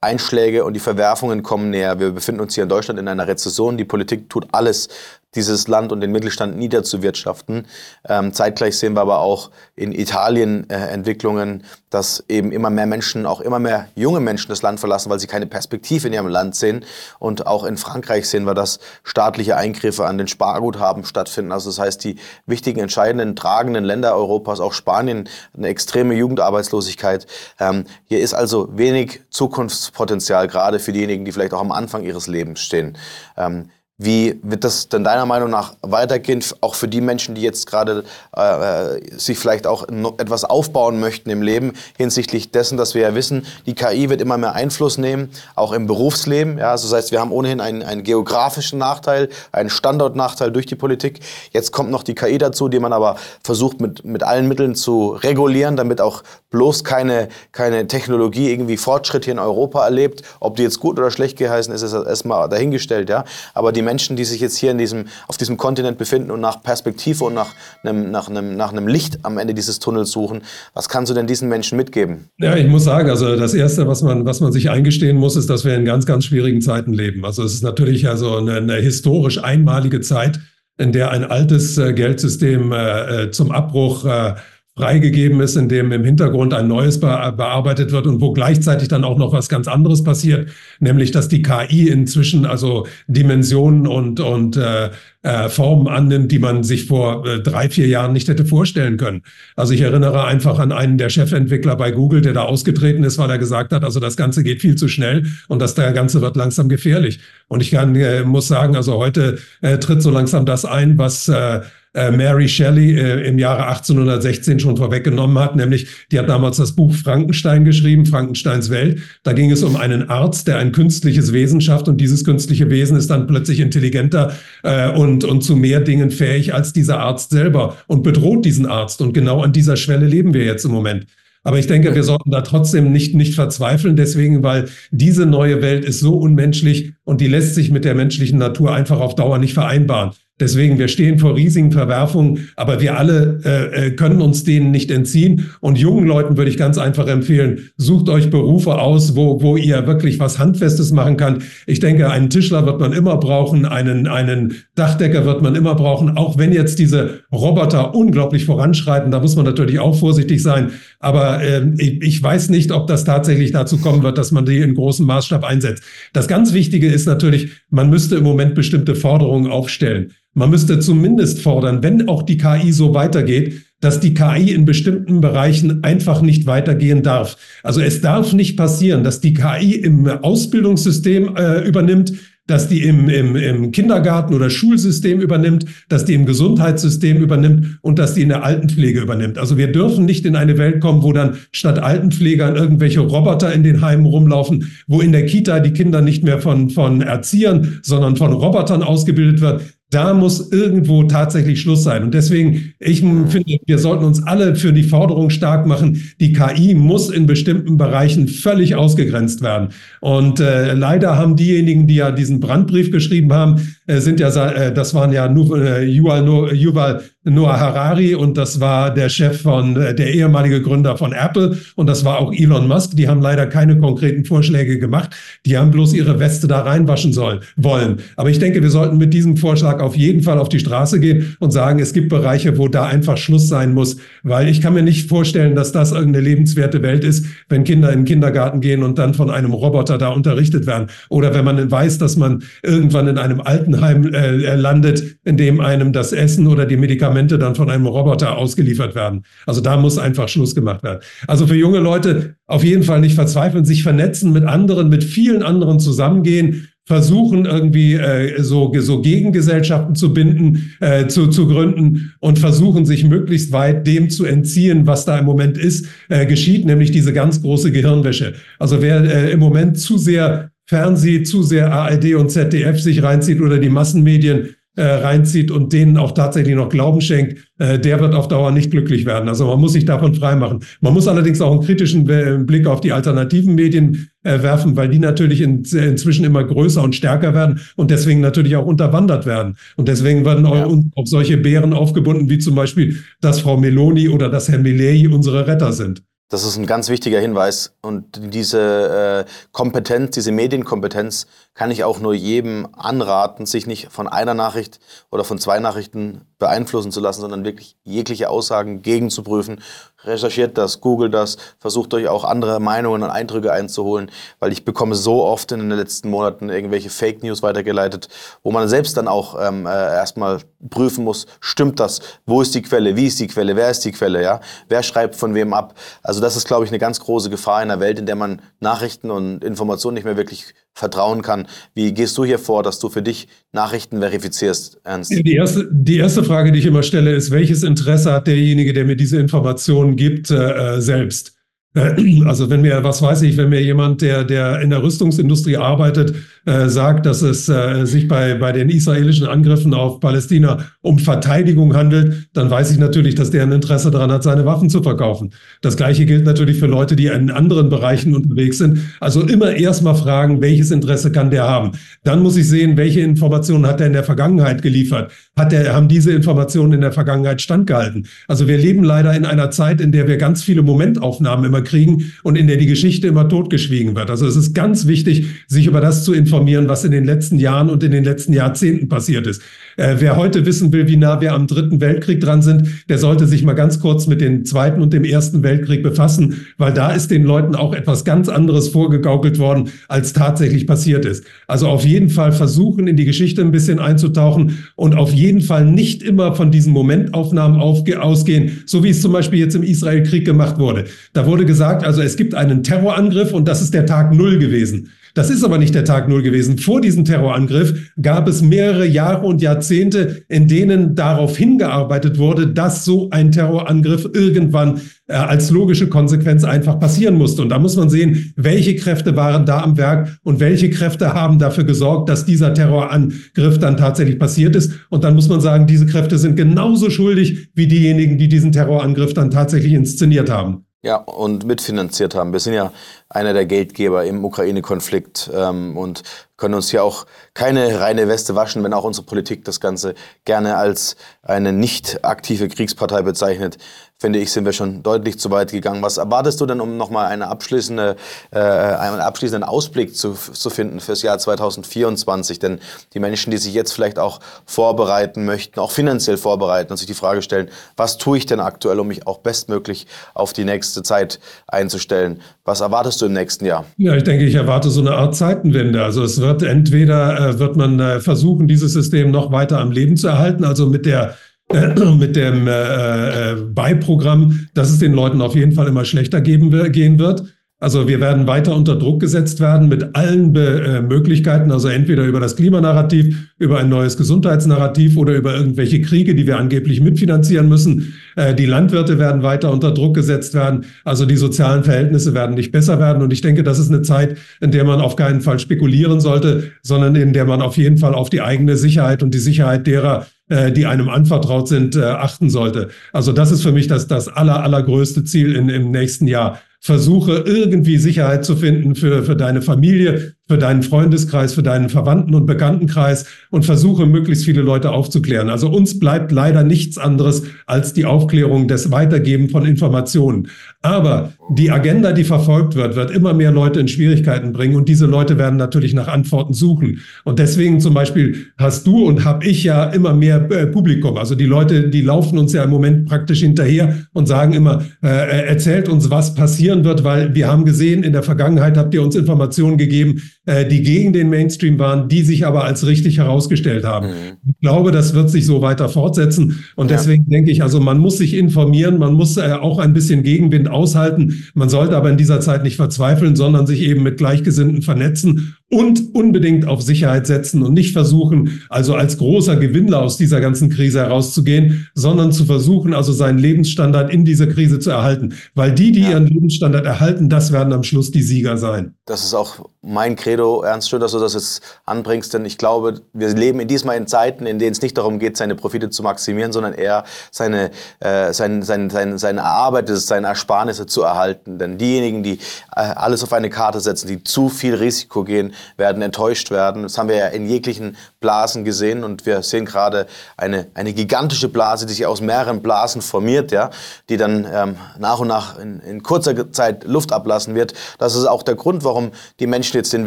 Speaker 2: Einschläge und die Verwerfungen kommen näher. Wir befinden uns hier in Deutschland in einer Rezession. Die Politik tut alles, dieses Land und den Mittelstand niederzuwirtschaften. Ähm, zeitgleich sehen wir aber auch in Italien äh, Entwicklungen, dass eben immer mehr Menschen, auch immer mehr junge Menschen das Land verlassen, weil sie keine Perspektive in ihrem Land sehen. Und auch in Frankreich sehen wir, dass staatliche Eingriffe an den Sparguthaben stattfinden. Also das heißt, die wichtigen, entscheidenden, tragenden Länder Europas, auch Spanien, eine extreme Jugendarbeitslosigkeit. Ähm, hier ist also wenig Zukunftspotenzial, gerade für diejenigen, die vielleicht auch am Anfang ihres Lebens stehen. Ähm, wie wird das denn deiner Meinung nach weitergehen, auch für die Menschen, die jetzt gerade äh, sich vielleicht auch etwas aufbauen möchten im Leben, hinsichtlich dessen, dass wir ja wissen, die KI wird immer mehr Einfluss nehmen, auch im Berufsleben. Ja, also das heißt, wir haben ohnehin einen, einen geografischen Nachteil, einen Standortnachteil durch die Politik. Jetzt kommt noch die KI dazu, die man aber versucht mit, mit allen Mitteln zu regulieren, damit auch bloß keine, keine Technologie irgendwie Fortschritt hier in Europa erlebt. Ob die jetzt gut oder schlecht geheißen ist, ist erstmal dahingestellt. Ja, aber die Menschen, die sich jetzt hier in diesem, auf diesem Kontinent befinden und nach Perspektive und nach einem, nach, einem, nach einem Licht am Ende dieses Tunnels suchen, was kannst du denn diesen Menschen mitgeben?
Speaker 1: Ja, ich muss sagen, also das Erste, was man, was man sich eingestehen muss, ist, dass wir in ganz, ganz schwierigen Zeiten leben. Also es ist natürlich also eine, eine historisch einmalige Zeit, in der ein altes äh, Geldsystem äh, äh zum Abbruch äh, freigegeben ist, in dem im Hintergrund ein neues bearbeitet wird und wo gleichzeitig dann auch noch was ganz anderes passiert, nämlich dass die KI inzwischen also Dimensionen und, und äh, äh, Formen annimmt, die man sich vor äh, drei, vier Jahren nicht hätte vorstellen können. Also ich erinnere einfach an einen der Chefentwickler bei Google, der da ausgetreten ist, weil er gesagt hat, also das Ganze geht viel zu schnell und das Ganze wird langsam gefährlich. Und ich kann, äh, muss sagen, also heute äh, tritt so langsam das ein, was äh, Mary Shelley äh, im Jahre 1816 schon vorweggenommen hat, nämlich die hat damals das Buch Frankenstein geschrieben, Frankensteins Welt. Da ging es um einen Arzt, der ein künstliches Wesen schafft und dieses künstliche Wesen ist dann plötzlich intelligenter äh, und, und zu mehr Dingen fähig als dieser Arzt selber und bedroht diesen Arzt. Und genau an dieser Schwelle leben wir jetzt im Moment. Aber ich denke, wir sollten da trotzdem nicht, nicht verzweifeln, deswegen, weil diese neue Welt ist so unmenschlich und die lässt sich mit der menschlichen Natur einfach auf Dauer nicht vereinbaren. Deswegen, wir stehen vor riesigen Verwerfungen, aber wir alle äh, äh, können uns denen nicht entziehen. Und jungen Leuten würde ich ganz einfach empfehlen, sucht euch Berufe aus, wo, wo ihr wirklich was Handfestes machen kann. Ich denke, einen Tischler wird man immer brauchen, einen, einen Dachdecker wird man immer brauchen, auch wenn jetzt diese Roboter unglaublich voranschreiten. Da muss man natürlich auch vorsichtig sein. Aber äh, ich, ich weiß nicht, ob das tatsächlich dazu kommen wird, dass man die in großem Maßstab einsetzt. Das ganz Wichtige ist natürlich, man müsste im Moment bestimmte Forderungen aufstellen. Man müsste zumindest fordern, wenn auch die KI so weitergeht, dass die KI in bestimmten Bereichen einfach nicht weitergehen darf. Also es darf nicht passieren, dass die KI im Ausbildungssystem äh, übernimmt, dass die im, im, im Kindergarten oder Schulsystem übernimmt, dass die im Gesundheitssystem übernimmt und dass die in der Altenpflege übernimmt. Also wir dürfen nicht in eine Welt kommen, wo dann statt Altenpflegern irgendwelche Roboter in den Heimen rumlaufen, wo in der Kita die Kinder nicht mehr von, von Erziehern, sondern von Robotern ausgebildet wird da muss irgendwo tatsächlich Schluss sein. Und deswegen, ich finde, wir sollten uns alle für die Forderung stark machen, die KI muss in bestimmten Bereichen völlig ausgegrenzt werden. Und äh, leider haben diejenigen, die ja diesen Brandbrief geschrieben haben, sind ja, äh, das waren ja äh, Yuval, Noah Harari und das war der Chef von, äh, der ehemalige Gründer von Apple und das war auch Elon Musk. Die haben leider keine konkreten Vorschläge gemacht. Die haben bloß ihre Weste da reinwaschen sollen, wollen. Aber ich denke, wir sollten mit diesem Vorschlag auf jeden Fall auf die Straße gehen und sagen, es gibt Bereiche, wo da einfach Schluss sein muss, weil ich kann mir nicht vorstellen, dass das irgendeine lebenswerte Welt ist, wenn Kinder in den Kindergarten gehen und dann von einem Roboter da unterrichtet werden. Oder wenn man weiß, dass man irgendwann in einem Altenheim äh, landet, in dem einem das Essen oder die Medikamente Medikamente dann von einem Roboter ausgeliefert werden. Also da muss einfach Schluss gemacht werden. Also für junge Leute auf jeden Fall nicht verzweifeln, sich vernetzen mit anderen, mit vielen anderen zusammengehen, versuchen irgendwie äh, so, so Gegengesellschaften zu binden, äh, zu, zu gründen und versuchen sich möglichst weit dem zu entziehen, was da im Moment ist, äh, geschieht, nämlich diese ganz große Gehirnwäsche. Also wer äh, im Moment zu sehr Fernseh, zu sehr ARD und ZDF sich reinzieht oder die Massenmedien, äh, reinzieht und denen auch tatsächlich noch Glauben schenkt, äh, der wird auf Dauer nicht glücklich werden. Also man muss sich davon freimachen. Man muss allerdings auch einen kritischen Blick auf die alternativen Medien äh, werfen, weil die natürlich in, inzwischen immer größer und stärker werden und deswegen natürlich auch unterwandert werden. Und deswegen werden ja. auch, auch solche Bären aufgebunden, wie zum Beispiel, dass Frau Meloni oder dass Herr Milei unsere Retter sind.
Speaker 2: Das ist ein ganz wichtiger Hinweis. Und diese äh, Kompetenz, diese Medienkompetenz kann ich auch nur jedem anraten, sich nicht von einer Nachricht oder von zwei Nachrichten beeinflussen zu lassen, sondern wirklich jegliche Aussagen gegenzuprüfen. Recherchiert das, googelt das, versucht euch auch andere Meinungen und Eindrücke einzuholen, weil ich bekomme so oft in den letzten Monaten irgendwelche Fake News weitergeleitet, wo man selbst dann auch ähm, äh, erstmal prüfen muss, stimmt das? Wo ist die Quelle? Wie ist die Quelle? Wer ist die Quelle? Ja? Wer schreibt von wem ab? Also das ist, glaube ich, eine ganz große Gefahr in einer Welt, in der man Nachrichten und Informationen nicht mehr wirklich vertrauen kann. Wie gehst du hier vor, dass du für dich Nachrichten verifizierst,
Speaker 1: Ernst? Die erste, die erste Frage, die ich immer stelle, ist, welches Interesse hat derjenige, der mir diese Informationen gibt, äh, selbst? Äh, [CLEARS THROAT] also wenn mir, was weiß ich, wenn mir jemand, der, der in der Rüstungsindustrie arbeitet, äh, sagt, dass es äh, sich bei, bei den israelischen Angriffen auf Palästina um Verteidigung handelt, dann weiß ich natürlich, dass der ein Interesse daran hat, seine Waffen zu verkaufen. Das Gleiche gilt natürlich für Leute, die in anderen Bereichen unterwegs sind. Also immer erstmal fragen, welches Interesse kann der haben. Dann muss ich sehen, welche Informationen hat er in der Vergangenheit geliefert. Hat er, haben diese Informationen in der Vergangenheit standgehalten? Also wir leben leider in einer Zeit, in der wir ganz viele Momentaufnahmen immer kriegen und in der die Geschichte immer totgeschwiegen wird. Also es ist ganz wichtig, sich über das zu informieren, was in den letzten Jahren und in den letzten Jahrzehnten passiert ist. Äh, wer heute wissen will, wie nah wir am Dritten Weltkrieg dran sind, der sollte sich mal ganz kurz mit dem Zweiten und dem Ersten Weltkrieg befassen, weil da ist den Leuten auch etwas ganz anderes vorgegaukelt worden, als tatsächlich passiert ist. Also auf jeden Fall versuchen, in die Geschichte ein bisschen einzutauchen und auf jeden Fall nicht immer von diesen Momentaufnahmen ausgehen, so wie es zum Beispiel jetzt im Israel-Krieg gemacht wurde. Da wurde gesagt, also es gibt einen Terrorangriff und das ist der Tag Null gewesen. Das ist aber nicht der Tag Null gewesen. Vor diesem Terrorangriff gab es mehrere Jahre und Jahrzehnte, in denen darauf hingearbeitet wurde, dass so ein Terrorangriff irgendwann äh, als logische Konsequenz einfach passieren musste. Und da muss man sehen, welche Kräfte waren da am Werk und welche Kräfte haben dafür gesorgt, dass dieser Terrorangriff dann tatsächlich passiert ist. Und dann muss man sagen, diese Kräfte sind genauso schuldig wie diejenigen, die diesen Terrorangriff dann tatsächlich inszeniert haben.
Speaker 2: Ja, und mitfinanziert haben. Wir sind ja einer der Geldgeber im Ukraine-Konflikt ähm, und können uns hier auch keine reine Weste waschen, wenn auch unsere Politik das Ganze gerne als eine nicht aktive Kriegspartei bezeichnet. Finde ich, sind wir schon deutlich zu weit gegangen. Was erwartest du denn, um nochmal eine abschließende, äh, einen abschließenden Ausblick zu, zu finden fürs Jahr 2024? Denn die Menschen, die sich jetzt vielleicht auch vorbereiten möchten, auch finanziell vorbereiten und sich die Frage stellen, was tue ich denn aktuell, um mich auch bestmöglich auf die nächste Zeit einzustellen? Was erwartest du im nächsten Jahr?
Speaker 1: Ja, ich denke, ich erwarte so eine Art Zeitenwende. Also es wird entweder, äh, wird man äh, versuchen, dieses System noch weiter am Leben zu erhalten, also mit der [CLEARS THROAT] mit dem äh, äh, Beiprogramm, dass es den Leuten auf jeden Fall immer schlechter geben, gehen wird. Also wir werden weiter unter Druck gesetzt werden mit allen Be äh, Möglichkeiten, also entweder über das Klimanarrativ, über ein neues Gesundheitsnarrativ oder über irgendwelche Kriege, die wir angeblich mitfinanzieren müssen. Äh, die Landwirte werden weiter unter Druck gesetzt werden. Also die sozialen Verhältnisse werden nicht besser werden. Und ich denke, das ist eine Zeit, in der man auf keinen Fall spekulieren sollte, sondern in der man auf jeden Fall auf die eigene Sicherheit und die Sicherheit derer, äh, die einem anvertraut sind, äh, achten sollte. Also das ist für mich das, das aller, allergrößte Ziel in, im nächsten Jahr versuche irgendwie Sicherheit zu finden für, für deine Familie, für deinen Freundeskreis, für deinen Verwandten und Bekanntenkreis und versuche möglichst viele Leute aufzuklären. Also uns bleibt leider nichts anderes als die Aufklärung des Weitergeben von Informationen. Aber die Agenda, die verfolgt wird, wird immer mehr Leute in Schwierigkeiten bringen und diese Leute werden natürlich nach Antworten suchen. Und deswegen zum Beispiel hast du und habe ich ja immer mehr äh, Publikum. Also die Leute, die laufen uns ja im Moment praktisch hinterher und sagen immer, äh, äh erzählt uns, was passieren wird, weil wir haben gesehen, in der Vergangenheit habt ihr uns Informationen gegeben, äh, die gegen den Mainstream waren, die sich aber als richtig herausgestellt haben. Mhm. Ich glaube, das wird sich so weiter fortsetzen. Und ja. deswegen denke ich, also man muss sich informieren, man muss äh, auch ein bisschen Gegenwind aushalten. Man sollte aber in dieser Zeit nicht verzweifeln, sondern sich eben mit Gleichgesinnten vernetzen und unbedingt auf Sicherheit setzen und nicht versuchen, also als großer Gewinner aus dieser ganzen Krise herauszugehen, sondern zu versuchen, also seinen Lebensstandard in dieser Krise zu erhalten. Weil die, die ja. ihren Lebensstandard erhalten, das werden am Schluss die Sieger sein.
Speaker 2: Das ist auch mein Credo, Ernst, schön, dass du das jetzt anbringst, denn ich glaube, wir leben in diesmal in Zeiten, in denen es nicht darum geht, seine Profite zu maximieren, sondern eher seine, äh, sein, sein, sein, seine Erarbeitete, seine Ersparnisse zu erhalten. Denn diejenigen, die äh, alles auf eine Karte setzen, die zu viel Risiko gehen, werden enttäuscht werden. Das haben wir ja in jeglichen Blasen gesehen und wir sehen gerade eine, eine gigantische Blase, die sich aus mehreren Blasen formiert, ja, die dann ähm, nach und nach in, in kurzer Zeit Luft ablassen wird. Das ist auch der Grund, warum die Menschen jetzt den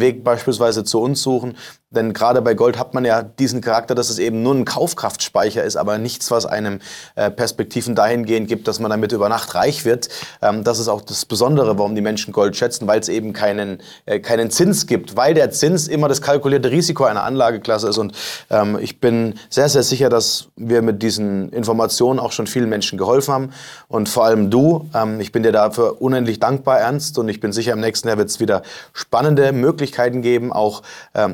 Speaker 2: Weg beispielsweise zu uns suchen. Denn gerade bei Gold hat man ja diesen Charakter, dass es eben nur ein Kaufkraftspeicher ist, aber nichts, was einem äh, Perspektiven dahingehend gibt, dass man damit über Nacht reich wird. Ähm, das ist auch das Besondere, warum die Menschen Gold schätzen, weil es eben keinen, äh, keinen Zins gibt, weil der Zins immer das kalkulierte Risiko einer Anlageklasse ist. Und ähm, ich bin sehr, sehr sicher, dass wir mit diesen Informationen auch schon vielen Menschen geholfen haben. Und vor allem du, ähm, ich bin dir dafür unendlich dankbar, Ernst. Und ich bin sicher, im nächsten Jahr wird es wieder spannende Möglichkeiten geben, auch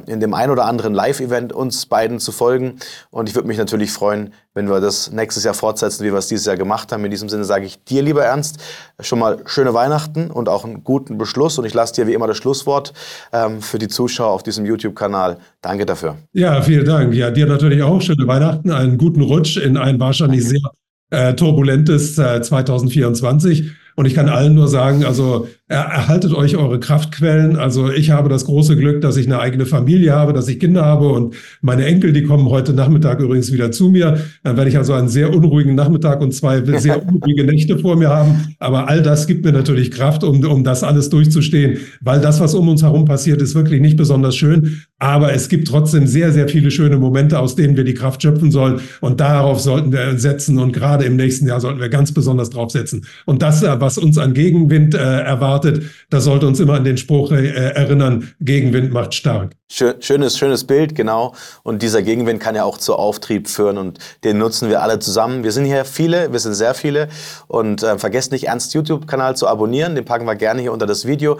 Speaker 2: in dem einen oder anderen Live-Event uns beiden zu folgen. Und ich würde mich natürlich freuen, wenn wir das nächstes Jahr fortsetzen, wie wir es dieses Jahr gemacht haben. In diesem Sinne sage ich dir, lieber Ernst, schon mal schöne Weihnachten und auch einen guten Beschluss. Und ich lasse dir wie immer das Schlusswort ähm, für die Zuschauer auf diesem YouTube-Kanal. Danke dafür.
Speaker 1: Ja, vielen Dank. Ja, dir natürlich auch schöne Weihnachten, einen guten Rutsch in ein wahrscheinlich sehr äh, turbulentes äh, 2024. Und ich kann allen nur sagen, also erhaltet euch eure Kraftquellen. Also ich habe das große Glück, dass ich eine eigene Familie habe, dass ich Kinder habe und meine Enkel, die kommen heute Nachmittag übrigens wieder zu mir. Dann werde ich also einen sehr unruhigen Nachmittag und zwei [LAUGHS] sehr unruhige Nächte vor mir haben. Aber all das gibt mir natürlich Kraft, um, um das alles durchzustehen, weil das, was um uns herum passiert, ist wirklich nicht besonders schön. Aber es gibt trotzdem sehr, sehr viele schöne Momente, aus denen wir die Kraft schöpfen sollen. Und darauf sollten wir setzen. Und gerade im nächsten Jahr sollten wir ganz besonders drauf setzen. Und das, was uns an Gegenwind äh, erwartet, erwartet. Das sollte uns immer an den Spruch äh, erinnern, Gegenwind macht stark.
Speaker 2: Schönes, schönes Bild, genau. Und dieser Gegenwind kann ja auch zu Auftrieb führen und den nutzen wir alle zusammen. Wir sind hier viele, wir sind sehr viele. Und äh, vergesst nicht, Ernst YouTube-Kanal zu abonnieren. Den packen wir gerne hier unter das Video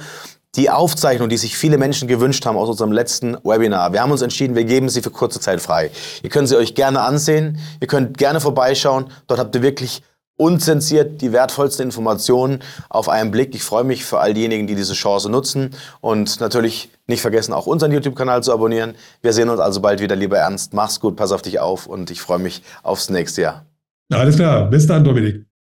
Speaker 2: die Aufzeichnung, die sich viele Menschen gewünscht haben aus unserem letzten Webinar. Wir haben uns entschieden, wir geben sie für kurze Zeit frei. Ihr könnt sie euch gerne ansehen, ihr könnt gerne vorbeischauen. Dort habt ihr wirklich unzensiert die wertvollsten Informationen auf einen Blick. Ich freue mich für all diejenigen, die diese Chance nutzen und natürlich nicht vergessen, auch unseren YouTube-Kanal zu abonnieren. Wir sehen uns also bald wieder, lieber Ernst. Mach's gut, pass auf dich auf und ich freue mich aufs nächste Jahr.
Speaker 1: Alles klar, bis dann, Dominik.